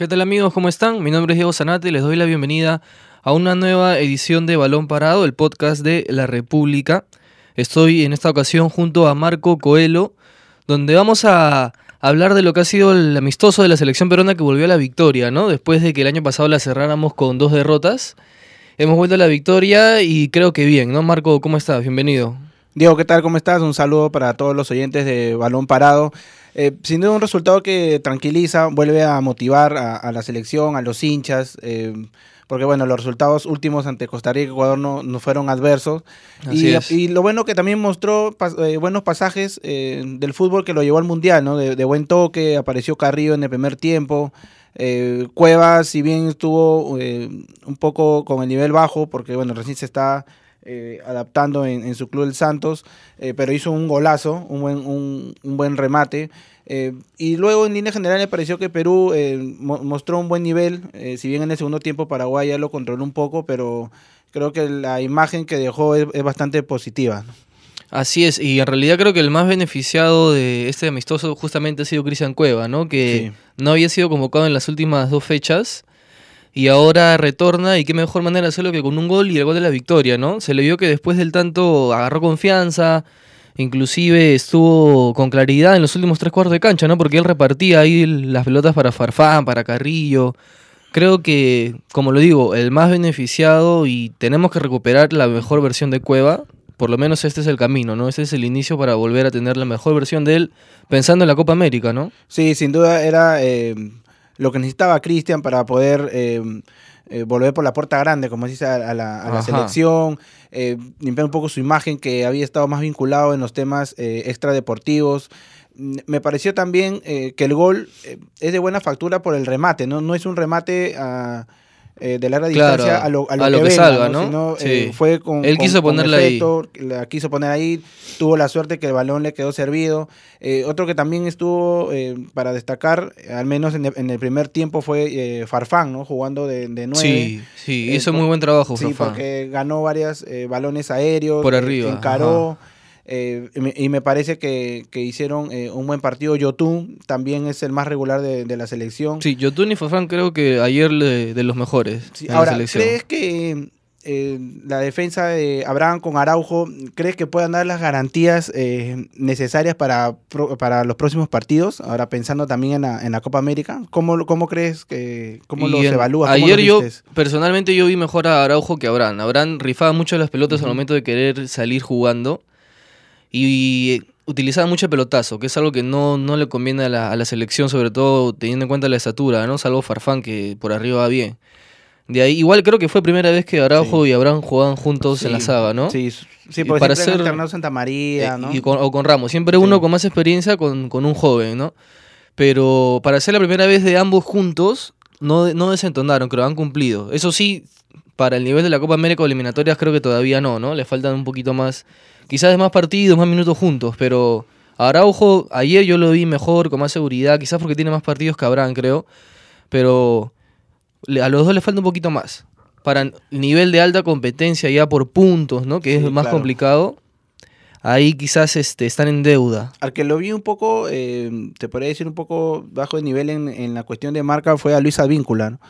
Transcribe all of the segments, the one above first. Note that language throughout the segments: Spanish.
¿Qué tal amigos? ¿Cómo están? Mi nombre es Diego Zanate y les doy la bienvenida a una nueva edición de Balón Parado, el podcast de La República. Estoy en esta ocasión junto a Marco Coelho, donde vamos a hablar de lo que ha sido el amistoso de la selección peruana que volvió a la victoria, ¿no? Después de que el año pasado la cerráramos con dos derrotas. Hemos vuelto a la victoria y creo que bien, ¿no? Marco, ¿cómo estás? Bienvenido. Diego, ¿qué tal? ¿Cómo estás? Un saludo para todos los oyentes de Balón Parado. Eh, sin duda un resultado que tranquiliza, vuelve a motivar a, la selección, a los hinchas, eh, porque bueno, los resultados últimos ante Costa Rica y Ecuador no, no fueron adversos. Y, y, lo bueno que también mostró eh, buenos pasajes del fútbol que lo llevó al Mundial, ¿no? De, buen toque, apareció Carrillo en el primer tiempo. Cuevas, si bien estuvo un poco con el nivel bajo, porque bueno, recién se está eh, adaptando en, su club el Santos, eh, pero hizo un golazo, un buen, un, buen remate. Eh, y luego en línea general me pareció que Perú mostró un buen nivel, si bien en el segundo tiempo Paraguay ya lo controló un poco, pero creo que la imagen que dejó es, bastante positiva. Así es, y en realidad creo que el más beneficiado de este amistoso justamente ha sido Cristian Cueva, ¿no? Que no había sido convocado en las últimas dos fechas y ahora retorna y qué mejor manera hacerlo que con un gol y el gol de la victoria, ¿no? Se le vio que después del tanto agarró confianza, inclusive estuvo con claridad en los últimos tres cuartos de cancha, ¿no? Porque él repartía ahí las pelotas para Farfán, para Carrillo. Creo que, como lo digo, el más beneficiado y tenemos que recuperar la mejor versión de Cueva. Por lo menos este es el camino, ¿no? Este es el inicio para volver a tener la mejor versión de él, pensando en la Copa América, ¿no? Sí, sin duda era eh, lo que necesitaba Cristian para poder eh, eh, volver por la puerta grande, como dice, a, la, selección, eh, limpiar un poco su imagen que había estado más vinculado en los temas extradeportivos. Mm, me pareció también que el gol es de buena factura por el remate, no, no es un remate a eh, de larga distancia a lo, que, salga, ¿no? Eh, fue con, Él quiso ponerla ahí. La quiso poner ahí, tuvo la suerte que el balón le quedó servido. Eh, otro que también estuvo para destacar, al menos en el, primer tiempo, fue Farfán, ¿no? Jugando de, de nueve. Sí, sí, hizo muy buen trabajo Sí, porque ganó varios balones aéreos. Por arriba. encaró. Eh, y, me, parece que, hicieron eh, un buen partido. Yotun también es el más regular de, la selección. Sí, Yotun y Fafán creo que ayer de, los mejores. ahora, ¿crees que eh, la defensa de Abraham con Araujo, crees que puedan dar las garantías necesarias para, para los próximos partidos? Ahora pensando también en la, Copa América, ¿cómo, cómo crees que, cómo los evalúas? Ayer yo, personalmente yo vi mejor a Araujo que a Abraham. Abraham rifaba mucho las pelotas al momento de querer salir jugando y utilizaba mucho pelotazo, que es algo que no, no le conviene a la, a la, selección, sobre todo teniendo en cuenta la estatura, ¿no? Salvo Farfán, que por arriba va bien. De ahí, igual creo que fue primera vez que Araujo y Abraham jugaban juntos en la saga, ¿no? Sí, sí porque para ser Santa María, eh, ¿no? Y con, o con Ramos. Siempre uno con más experiencia con, con, un joven, ¿no? Pero para ser la primera vez de ambos juntos, no, no desentonaron, creo, han cumplido. Eso sí, para el nivel de la Copa América o eliminatorias creo que todavía no, ¿no? Le faltan un poquito más quizás de más partidos, más minutos juntos, pero Araujo ayer yo lo vi mejor, con más seguridad, quizás porque tiene más partidos que Abraham, creo, pero a los dos le falta un poquito más. Para el nivel de alta competencia ya por puntos, ¿no? Que es más complicado. Ahí quizás este, están en deuda. Al que lo vi un poco, eh, te podría decir un poco bajo de nivel en, en la cuestión de marca fue a Luis Advíncula, ¿no?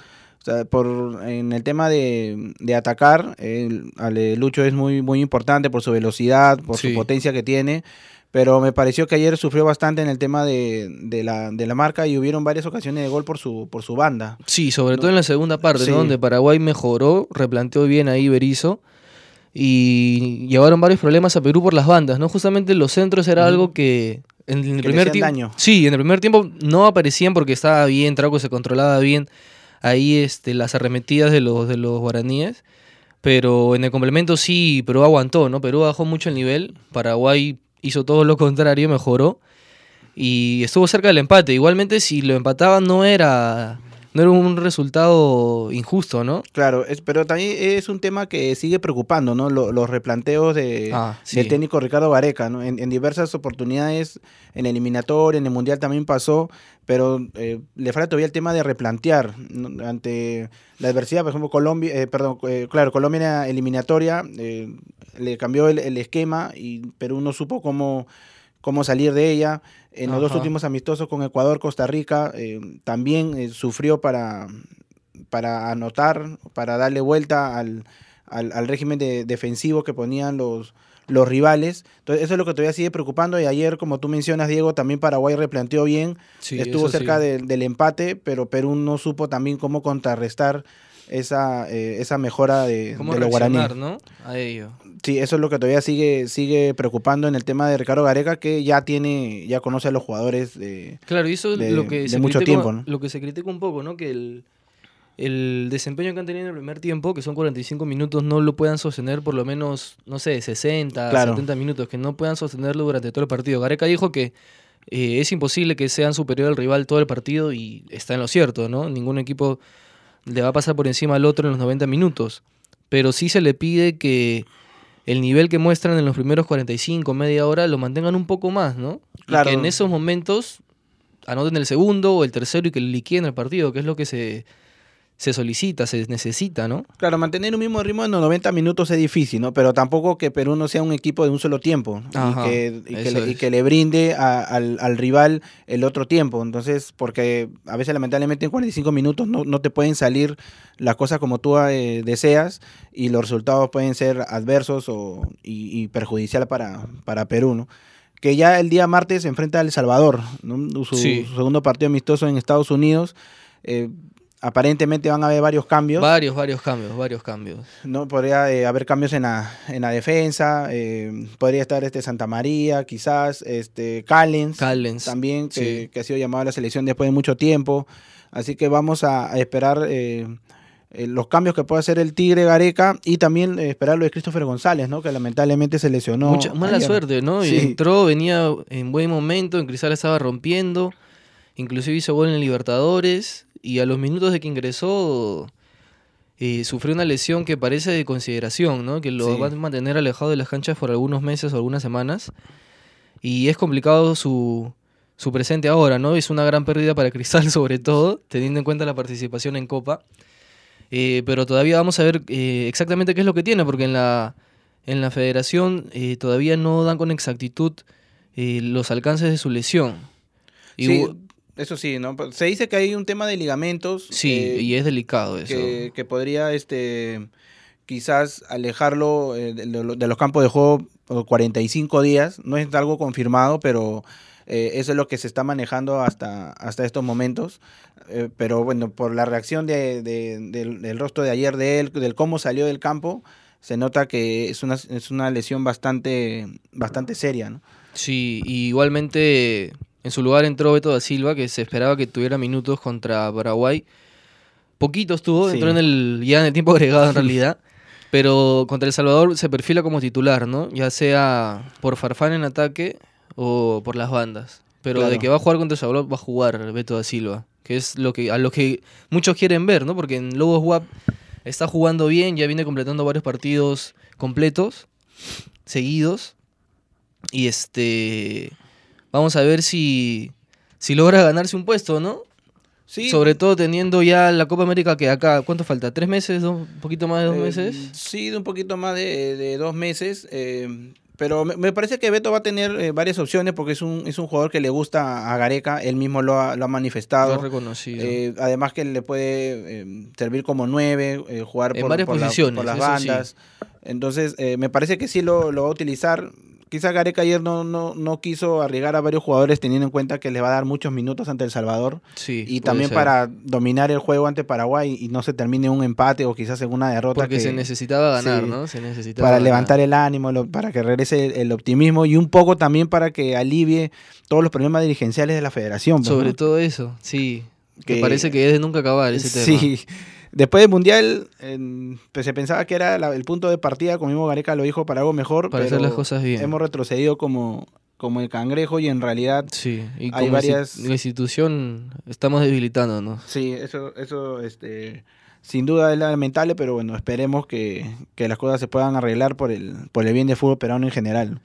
O sea, por, en el tema de, de atacar, el, Lucho es muy, muy importante por su velocidad, por su potencia que tiene, pero me pareció que ayer sufrió bastante en el tema de, de, la, de la marca y hubieron varias ocasiones de gol por su, por su banda. Sí, sobre todo en la segunda parte, donde Paraguay mejoró, replanteó bien ahí Berizzo y llevaron varios problemas a Perú por las bandas, ¿no? Justamente los centros era algo que en el primer tiempo... Sí, en el primer tiempo no aparecían porque estaba bien, Trauco se controlaba bien ahí este, las arremetidas de los, de los guaraníes. Pero en el complemento sí, Perú aguantó, ¿no? Perú bajó mucho el nivel, Paraguay hizo todo lo contrario, mejoró y estuvo cerca del empate. Igualmente si lo empataban no era no era un resultado injusto, ¿no? Claro, es, pero también es un tema que sigue preocupando, ¿no? los replanteos de, ah, del técnico Ricardo Vareca, ¿no? En, diversas oportunidades, en el eliminatorio, en el Mundial también pasó, pero eh, le falta todavía el tema de replantear ante la adversidad, por ejemplo, Colombia, eh, perdón, eh, claro, Colombia eliminatoria, le cambió el, el esquema y Perú no supo cómo cómo salir de ella. En los dos últimos amistosos con Ecuador, Costa Rica, eh, también eh, sufrió para, para anotar, para darle vuelta al, al, régimen defensivo que ponían los, los rivales. Entonces, eso es lo que todavía sigue preocupando. Y ayer, como tú mencionas, Diego, también Paraguay replanteó bien. Estuvo cerca del empate, pero Perú no supo también cómo contrarrestar esa, eh, esa mejora de, ¿Cómo de los guaraníes. ¿no? A ello. Sí, eso es lo que todavía sigue, sigue preocupando en el tema de Ricardo Gareca, que ya tiene, ya conoce a los jugadores de, claro, y eso lo que se mucho tiempo. Lo que se critica un poco, ¿no? Que el, el desempeño que han tenido en el primer tiempo, que son 45 minutos, no lo puedan sostener por lo menos, no sé, 60, 70 minutos, que no puedan sostenerlo durante todo el partido. Gareca dijo que eh, es imposible que sean superior al rival todo el partido y está en lo cierto, ¿no? Ningún equipo le va a pasar por encima al otro en los 90 minutos. Pero sí se le pide que el nivel que muestran en los primeros 45, media hora, lo mantengan un poco más, ¿no? Claro. que en esos momentos anoten el segundo o el tercero y que liquiden el partido, que es lo que se, se solicita, se necesita, ¿no? Claro, mantener un mismo ritmo en los 90 minutos es difícil, ¿no? Pero tampoco que Perú no sea un equipo de un solo tiempo y, que, le, brinde al, rival el otro tiempo. Entonces, porque a veces lamentablemente en 45 minutos no, te pueden salir las cosas como tú eh, deseas y los resultados pueden ser adversos o, y, perjudicial para, para Perú, ¿no? que ya el día martes se enfrenta a El Salvador, su, segundo partido amistoso en Estados Unidos. Eh, aparentemente van a haber varios cambios. Varios, varios cambios, varios cambios. No podría eh, haber cambios en la, en la defensa. Eh, podría estar este Santa María, quizás, este Callens, también, que, ha sido llamado a la selección después de mucho tiempo. Así que vamos a, esperar eh, los cambios que puede hacer el Tigre Gareca y también esperar lo de Christopher González, ¿no? Que lamentablemente se lesionó. Mucha mala suerte, ¿no? Y entró, venía en buen momento, en Cristal estaba rompiendo. Inclusive hizo gol en Libertadores y a los minutos de que ingresó eh, sufrió una lesión que parece de consideración, ¿no? que lo va a mantener alejado de las canchas por algunos meses o algunas semanas. Y es complicado su, su presente ahora, ¿no? Es una gran pérdida para Cristal, sobre todo, teniendo en cuenta la participación en Copa. Eh, pero todavía vamos a ver eh, exactamente qué es lo que tiene, porque en la, en la federación todavía no dan con exactitud los alcances de su lesión. Y eso sí, ¿no? Pues, se dice que hay un tema de ligamentos. Sí, eh, y es delicado eso. Que, podría, este, quizás alejarlo eh, de, los campos de juego 45 días. No es algo confirmado, pero eh, eso es lo que se está manejando hasta, hasta estos momentos. pero bueno, por la reacción de, del, rostro de ayer de él, del cómo salió del campo, se nota que es una, es una lesión bastante, bastante seria, ¿no? Sí, igualmente en su lugar entró Beto da Silva, que se esperaba que tuviera minutos contra Paraguay. Poquito estuvo, entró en el, ya en el tiempo agregado en realidad. Pero contra El Salvador se perfila como titular, ¿no? Ya sea por Farfán en ataque o por las bandas. Pero de que va a jugar contra El Salvador, va a jugar Beto da Silva. Que es lo que, a lo que muchos quieren ver, ¿no? Porque en Lobos WAP está jugando bien, ya viene completando varios partidos completos, seguidos. Y este Vamos a ver si, si logra ganarse un puesto, ¿no? Sí. Sobre todo teniendo ya la Copa América que acá, ¿cuánto falta? ¿Tres meses? ¿Un poquito más de dos eh, meses? Sí, de un poquito más de, dos meses. Eh, pero me, parece que Beto va a tener eh, varias opciones porque es un, es un jugador que le gusta a Gareca, él mismo lo ha, lo ha manifestado. Lo ha reconocido. además que le puede servir como nueve, jugar por, varias posiciones, por las bandas. Entonces, me parece que sí lo, lo va a utilizar quizá Gareca ayer no, no, no quiso arriesgar a varios jugadores teniendo en cuenta que le va a dar muchos minutos ante El Salvador. Sí, y también para dominar el juego ante Paraguay y no se termine un empate o quizás en una derrota. Porque se necesitaba ganar, ¿no? Se necesitaba para levantar el ánimo, para que regrese el, optimismo y un poco también para que alivie todos los problemas dirigenciales de la federación. Pues, Sobre todo eso, sí. Que, parece que es de nunca acabar ese tema. Sí. Después del Mundial, pues se pensaba que era el punto de partida, como mismo Gareca lo dijo, para algo mejor. Para hacer las cosas bien. Hemos retrocedido como, como el cangrejo y en realidad sí, y hay varias... La institución estamos debilitándonos. Sí, eso, eso este, sin duda es lamentable, pero bueno, esperemos que, que las cosas se puedan arreglar por el, por el bien del fútbol peruano en general.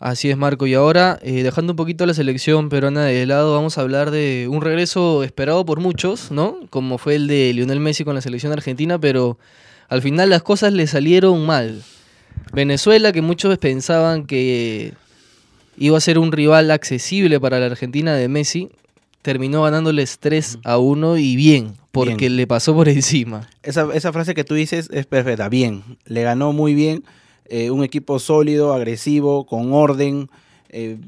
Así es, Marco. Y ahora, eh, dejando un poquito la selección peruana de lado, vamos a hablar de un regreso esperado por muchos, ¿no? Como fue el de Lionel Messi con la selección argentina, pero al final las cosas le salieron mal. Venezuela, que muchos pensaban que iba a ser un rival accesible para la Argentina de Messi, terminó ganándoles 3 a 1 y bien, porque le pasó por encima. Esa, esa, frase que tú dices es perfecta, bien, le ganó muy bien, eh, un equipo sólido, agresivo, con orden, eh,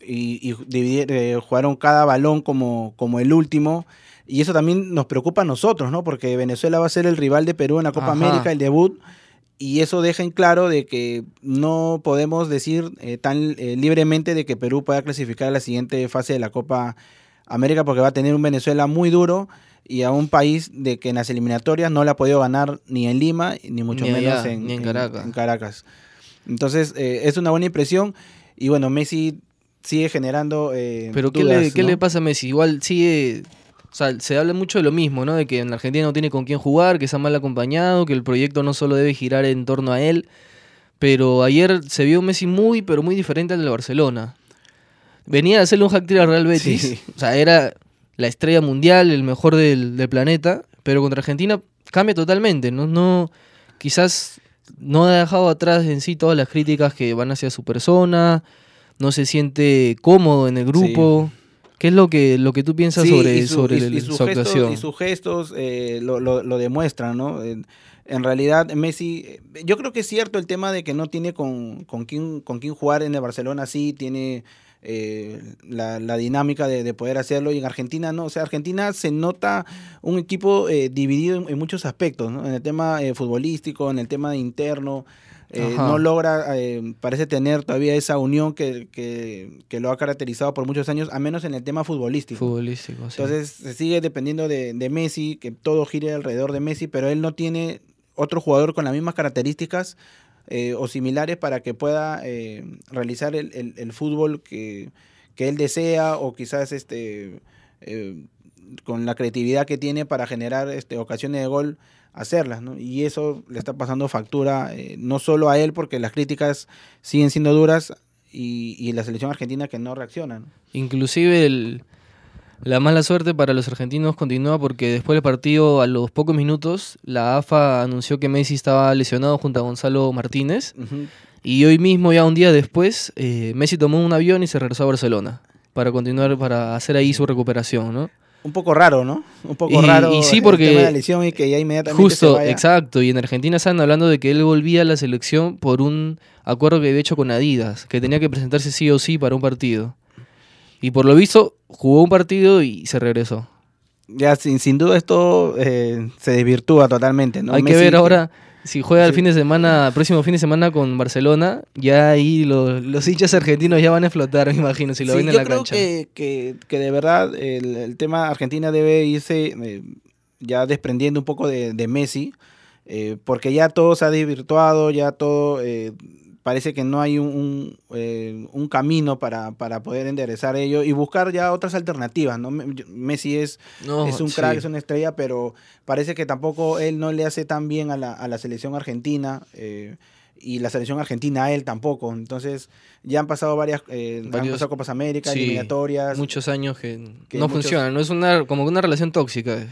y, eh, jugaron cada balón como, como el último. Y eso también nos preocupa a nosotros, ¿no? Porque Venezuela va a ser el rival de Perú en la Copa América, el debut y eso deja en claro de que no podemos decir eh, tan eh, libremente de que Perú pueda clasificar a la siguiente fase de la Copa América porque va a tener un Venezuela muy duro y a un país de que en las eliminatorias no le ha podido ganar ni en Lima ni mucho menos en, Caracas. Entonces eh, es una buena impresión y bueno, Messi sigue generando... Pero ¿qué, le, ¿qué le pasa a Messi? Igual sigue o sea, se habla mucho de lo mismo, ¿no? De que en Argentina no tiene con quién jugar, que está mal acompañado, que el proyecto no solo debe girar en torno a él. Pero ayer se vio un Messi muy, pero muy diferente al de Barcelona. Venía a hacerle un hack al Real Betis. O sea, era la estrella mundial, el mejor del, planeta. Pero contra Argentina cambia totalmente. ¿no? no Quizás no ha dejado atrás en sí todas las críticas que van hacia su persona. No se siente cómodo en el grupo. ¿Qué es lo que, lo que tú piensas sobre, sobre y, su, actuación? y sus gestos eh, lo, lo, demuestran, ¿no? En, realidad, Messi, eh, yo creo que es cierto el tema de que no tiene con, con, quién, con quién jugar en el Barcelona, sí, tiene eh, la, la, dinámica de, de, poder hacerlo y en Argentina no, o sea, Argentina se nota un equipo dividido en, muchos aspectos, ¿no? en el tema futbolístico, en el tema interno, eh, no logra, eh, parece tener todavía esa unión que, que, lo ha caracterizado por muchos años, a menos en el tema futbolístico. Futbolístico, Entonces se sigue dependiendo de, de, Messi, que todo gire alrededor de Messi, pero él no tiene otro jugador con las mismas características eh, o similares para que pueda realizar el, el, fútbol que, que, él desea o quizás este con la creatividad que tiene para generar este, ocasiones de gol hacerlas, ¿no? Y eso le está pasando factura eh, no solo a él, porque las críticas siguen siendo duras y, y la selección argentina que no reacciona. Inclusive el, la mala suerte para los argentinos continúa porque después del partido, a los pocos minutos, la AFA anunció que Messi estaba lesionado junto a Gonzalo Martínez. Y hoy mismo, ya un día después, eh, Messi tomó un avión y se regresó a Barcelona para continuar, para hacer ahí su recuperación, ¿no? un poco raro, ¿no? Un poco raro. Y sí, porque. El la lesión y que ya inmediatamente. Justo, exacto. Y en Argentina están hablando de que él volvía a la selección por un acuerdo que había hecho con Adidas, que tenía que presentarse sí o sí para un partido. Y por lo visto, jugó un partido y se regresó. Ya, sin, sin duda, esto eh, se desvirtúa totalmente, ¿no? Hay que ver ahora. Si juega el fin de semana, próximo fin de semana con Barcelona, ya ahí los, hinchas argentinos ya van a explotar, me imagino, si lo ven en la cancha. Yo creo que, que, de verdad el, tema Argentina debe irse eh, ya desprendiendo un poco de, Messi, eh, porque ya todo se ha desvirtuado, ya todo eh, parece que no hay un, eh, un, camino para, para, poder enderezar ello y buscar ya otras alternativas. ¿no? Messi es, es un crack, es una estrella, pero parece que tampoco él no le hace tan bien a la, a la selección argentina. Eh, y la selección argentina a él tampoco. Entonces, ya han pasado varias, eh, han pasado Copas América, eliminatorias. Muchos años que, no funciona, no es una como una relación tóxica.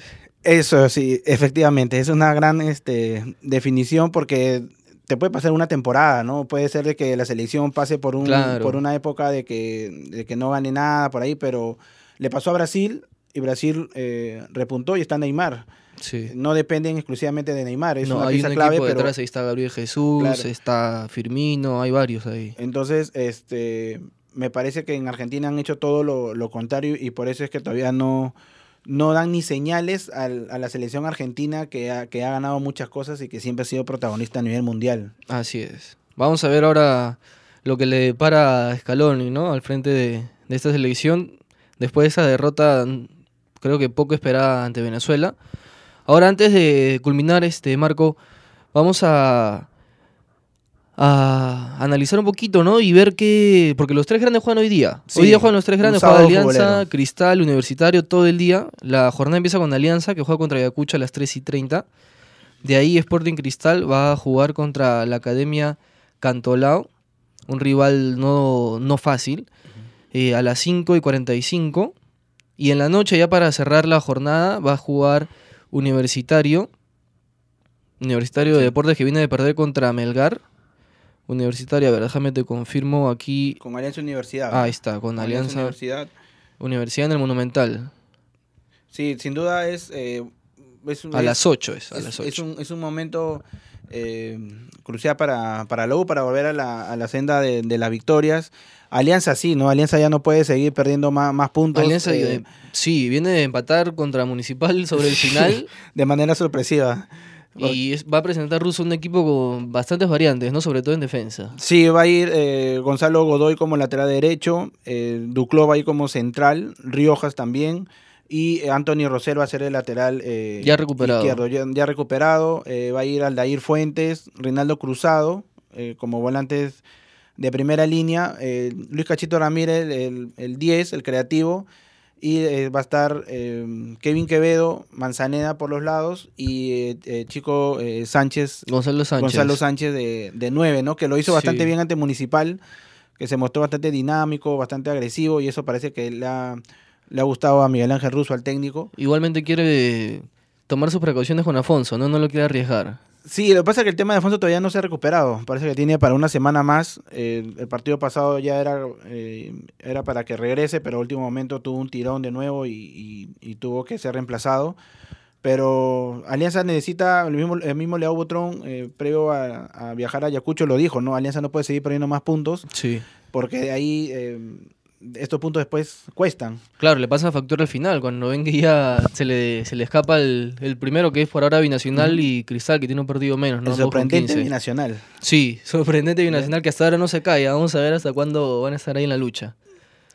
Eso sí, efectivamente, es una gran este, definición porque te puede pasar una temporada, ¿no? Puede ser de que la selección pase por, un, por una época de que, de que no gane nada por ahí, pero le pasó a Brasil y Brasil eh, repuntó y está Neymar. Sí. No dependen exclusivamente de Neymar, es no, una hay un clave. Equipo detrás, ahí está Gabriel Jesús, está Firmino, hay varios ahí. Entonces, este, me parece que en Argentina han hecho todo lo, lo contrario y por eso es que todavía no, no dan ni señales a la selección argentina que ha, que ha ganado muchas cosas y que siempre ha sido protagonista a nivel mundial. Así es. Vamos a ver ahora lo que le depara a Scaloni, ¿no? Al frente de, esta selección. Después de esa derrota, creo que poco esperada ante Venezuela. Ahora, antes de culminar, este Marco, vamos a, a analizar un poquito, ¿no? Y ver qué. Porque los tres grandes juegan hoy día. hoy día juegan los tres grandes, juega Alianza, Cristal, Universitario, todo el día. La jornada empieza con Alianza, que juega contra Ayacucho a las 3 y 30. De ahí Sporting Cristal va a jugar contra la Academia Cantolao, un rival no, no fácil, eh, a las 5 y 45. Y en la noche, ya para cerrar la jornada, va a jugar Universitario. Universitario de Deportes que viene de perder contra Melgar Universitaria, a ver, déjame te confirmo aquí. Con Alianza Universidad. Ah, ahí está, con Alianza, Universidad. Universidad en el Monumental. Sí, sin duda es... eh, es un- A es- las 8 es, a es, las es 8. un, es un momento eh, crucial para, para U, para volver a la, a la senda de, de las victorias. Alianza sí, ¿no? Alianza ya no puede seguir perdiendo más, más puntos Alianza, eh, eh, sí, viene de empatar contra Municipal sobre el final de manera sorpresiva. Y va a presentar Russo un equipo con bastantes variantes, ¿no? Sobre todo en defensa. Sí, va a ir eh, Gonzalo Godoy como lateral derecho, eh, Duclo va a ir como central, Riojas también, y Anthony Rosell va a ser el lateral eh, Ya recuperado. izquierdo, ya, ya recuperado. eh, va a ir Aldair Fuentes, Rinaldo Cruzado como volantes de primera línea, Luis Cachito Ramírez, el, el 10, el creativo, y eh, va a estar eh, Kevin Quevedo, Manzaneda por los lados, y eh, eh, Chico eh, Sánchez Gonzalo Sánchez. Gonzalo Sánchez de, de 9, ¿no? Que lo hizo bastante Sí. bien ante Municipal, que se mostró bastante dinámico, bastante agresivo, y eso parece que le ha, le ha gustado a Miguel Ángel Russo, al técnico. Igualmente quiere tomar sus precauciones con Afonso, ¿no? No lo quiere arriesgar. Sí, lo que pasa es que el tema de Afonso todavía no se ha recuperado. Parece que tiene para una semana más. Eh, el partido pasado ya era, eh, era para que regrese, pero último momento tuvo un tirón de nuevo y, y- y tuvo que ser reemplazado. Pero Alianza necesita, el mismo, el mismo Butrón, eh, previo a, a viajar a Ayacucho, lo dijo, ¿no? Alianza no puede seguir perdiendo más puntos Sí. porque de ahí estos puntos después cuestan. Claro, le pasa factura al final, cuando ven que ya se le, se le escapa el, el primero, que es por ahora Binacional y Cristal, que tiene un partido menos, ¿no? el sorprendente 15. binacional. Sí, sorprendente Binacional, que hasta ahora no se cae. Vamos a ver hasta cuándo van a estar ahí en la lucha.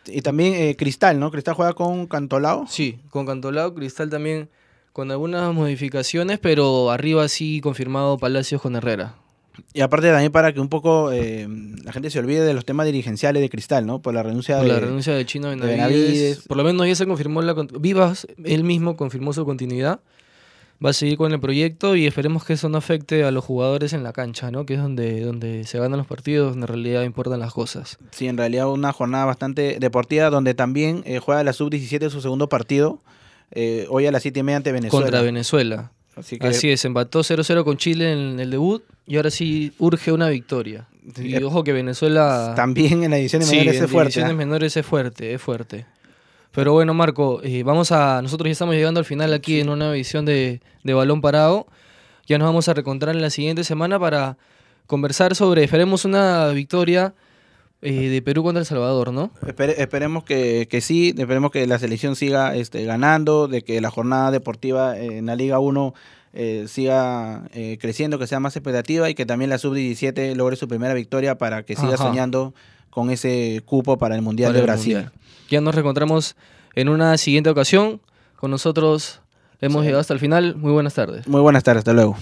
Y también eh, Cristal, ¿no? Cristal juega con Cantolao. Sí, con Cantolao, Cristal también con algunas modificaciones, pero arriba sí confirmado Palacios con Herrera. Y aparte también para que un poco eh, la gente se olvide de los temas dirigenciales de Cristal, ¿no? Por la renuncia Por de... la renuncia de Chino Benavides. Benavides. Por lo menos ya se confirmó la... Vivas, él mismo confirmó su continuidad. Va a seguir con el proyecto y esperemos que eso no afecte a los jugadores en la cancha, ¿no? Que es donde, donde se ganan los partidos, donde en realidad importan las cosas. Sí, en realidad una jornada bastante deportiva donde también eh, juega la sub-17 su segundo partido. eh, hoy a las 7 y media ante Venezuela. Contra Venezuela. Así que Así es, empató 0-0 con Chile en el debut y ahora sí urge una victoria. Y eh, ojo que Venezuela... también en la edición de Sí, menores en es fuerte. divisiones ¿ah? menores es fuerte, es fuerte. Pero bueno, Marco, eh, vamos a. Nosotros ya estamos llegando al final aquí en una edición de, de Balón Parado. Ya nos vamos a reencontrar en la siguiente semana para conversar sobre. Esperemos una victoria eh, de Perú contra El Salvador, ¿no? Espere- esperemos que, que sí, esperemos que la selección siga este, ganando, de que la jornada deportiva en la Liga 1 eh, siga eh, creciendo, que sea más expectativa y que también la sub-17 logre su primera victoria para que siga Ajá. soñando con ese cupo para el Mundial Para de el Brasil. Mundial. Ya nos reencontramos en una siguiente ocasión. Con nosotros hemos Sí. llegado hasta el final. Muy buenas tardes. Muy buenas tardes, hasta luego.